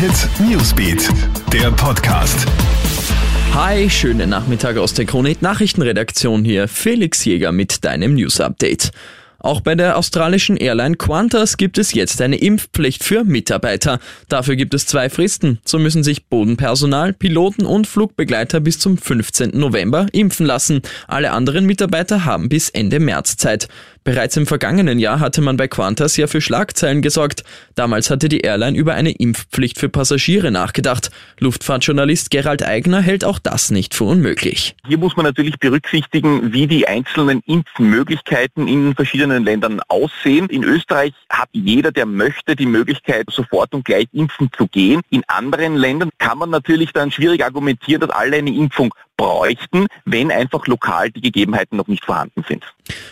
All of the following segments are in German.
Hit Newsbeat, der Podcast. Hi, schönen Nachmittag aus der Kronit Nachrichtenredaktion hier. Felix Jäger mit deinem News Update. Auch bei der australischen Airline Qantas gibt es jetzt eine Impfpflicht für Mitarbeiter. Dafür gibt es zwei Fristen. So müssen sich Bodenpersonal, Piloten und Flugbegleiter bis zum 15. November impfen lassen. Alle anderen Mitarbeiter haben bis Ende März Zeit. Bereits im vergangenen Jahr hatte man bei Qantas ja für Schlagzeilen gesorgt. Damals hatte die Airline über eine Impfpflicht für Passagiere nachgedacht. Luftfahrtjournalist Gerald Eigner hält auch das nicht für unmöglich. Hier muss man natürlich berücksichtigen, wie die einzelnen Impfmöglichkeiten in verschiedenen Ländern aussehen. In Österreich hat jeder, der möchte, die Möglichkeit, sofort und gleich impfen zu gehen. In anderen Ländern kann man natürlich dann schwierig argumentieren, dass alle eine Impfung bräuchten, wenn einfach lokal die Gegebenheiten noch nicht vorhanden sind.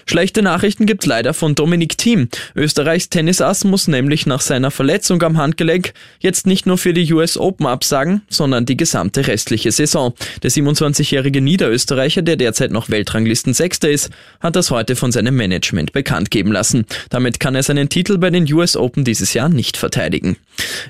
Schlechte Nachrichten gibt's leider von Dominik Thiem. Österreichs Tennisass muss nämlich nach seiner Verletzung am Handgelenk jetzt nicht nur für die US Open absagen, sondern die gesamte restliche Saison. Der 27-jährige Niederösterreicher, der derzeit noch Weltranglisten Sechster ist, hat das heute von seinem Management bekannt geben lassen. Damit kann er seinen Titel bei den US Open dieses Jahr nicht verteidigen.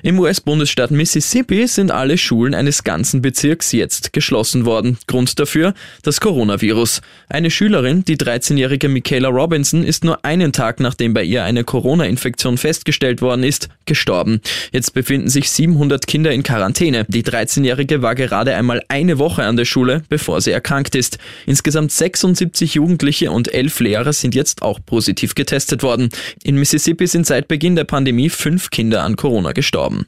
Im US-Bundesstaat Mississippi sind alle Schulen eines ganzen Bezirks jetzt geschlossen worden. Grund dafür das Coronavirus. Eine Schülerin, die 13-jährige Michaela Robinson, ist nur einen Tag nachdem bei ihr eine Corona-Infektion festgestellt worden ist, gestorben. Jetzt befinden sich 700 Kinder in Quarantäne. Die 13-jährige war gerade einmal eine Woche an der Schule, bevor sie erkrankt ist. Insgesamt 76 Jugendliche und 11 Lehrer sind jetzt auch positiv getestet worden. In Mississippi sind seit Beginn der Pandemie fünf Kinder an Corona gestorben.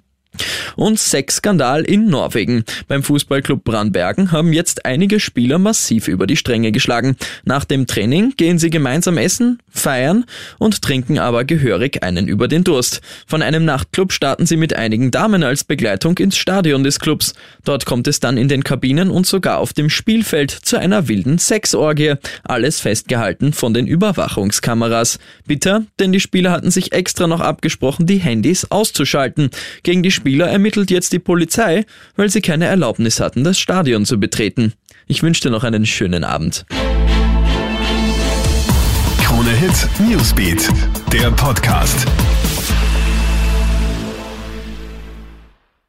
Und Sexskandal in Norwegen. Beim Fußballclub Brandbergen haben jetzt einige Spieler massiv über die Stränge geschlagen. Nach dem Training gehen sie gemeinsam essen, feiern und trinken aber gehörig einen über den Durst. Von einem Nachtclub starten sie mit einigen Damen als Begleitung ins Stadion des Clubs. Dort kommt es dann in den Kabinen und sogar auf dem Spielfeld zu einer wilden Sexorgie. Alles festgehalten von den Überwachungskameras. Bitter, denn die Spieler hatten sich extra noch abgesprochen, die Handys auszuschalten. Gegen die Spieler ermittelt jetzt die Polizei, weil sie keine Erlaubnis hatten, das Stadion zu betreten. Ich wünsche dir noch einen schönen Abend. Krone Hit Newsbeat, der Podcast.